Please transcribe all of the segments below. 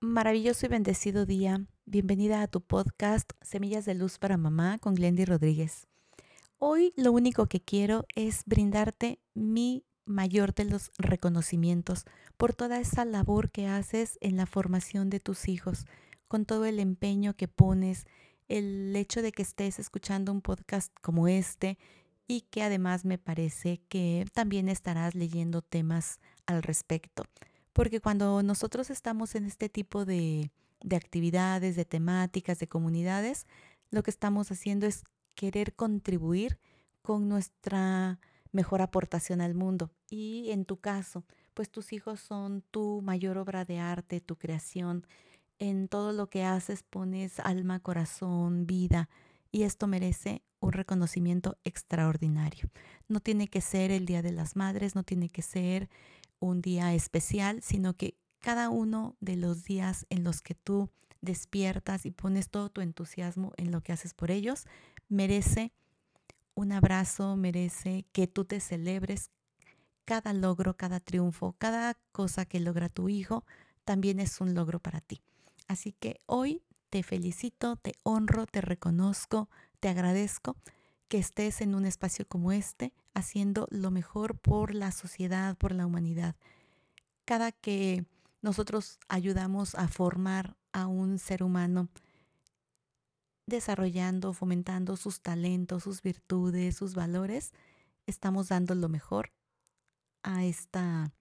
Maravilloso y bendecido día. Bienvenida a tu podcast Semillas de Luz para Mamá con Glendy Rodríguez. Hoy lo único que quiero es brindarte mi mayor de los reconocimientos por toda esa labor que haces en la formación de tus hijos, con todo el empeño que pones, el hecho de que estés escuchando un podcast como este y que además me parece que también estarás leyendo temas al respecto. Porque cuando nosotros estamos en este tipo de, de actividades, de temáticas, de comunidades, lo que estamos haciendo es querer contribuir con nuestra mejor aportación al mundo. Y en tu caso, pues tus hijos son tu mayor obra de arte, tu creación. En todo lo que haces pones alma, corazón, vida. Y esto merece un reconocimiento extraordinario. No tiene que ser el Día de las Madres, no tiene que ser un día especial, sino que cada uno de los días en los que tú despiertas y pones todo tu entusiasmo en lo que haces por ellos, merece un abrazo, merece que tú te celebres cada logro, cada triunfo, cada cosa que logra tu hijo, también es un logro para ti. Así que hoy te felicito, te honro, te reconozco, te agradezco que estés en un espacio como este haciendo lo mejor por la sociedad, por la humanidad. Cada que nosotros ayudamos a formar a un ser humano, desarrollando, fomentando sus talentos, sus virtudes, sus valores, estamos dando lo mejor a esta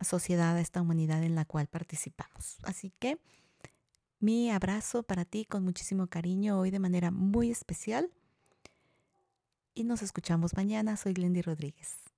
sociedad, a esta humanidad en la cual participamos. Así que mi abrazo para ti con muchísimo cariño hoy de manera muy especial y nos escuchamos mañana. Soy Glendy Rodríguez.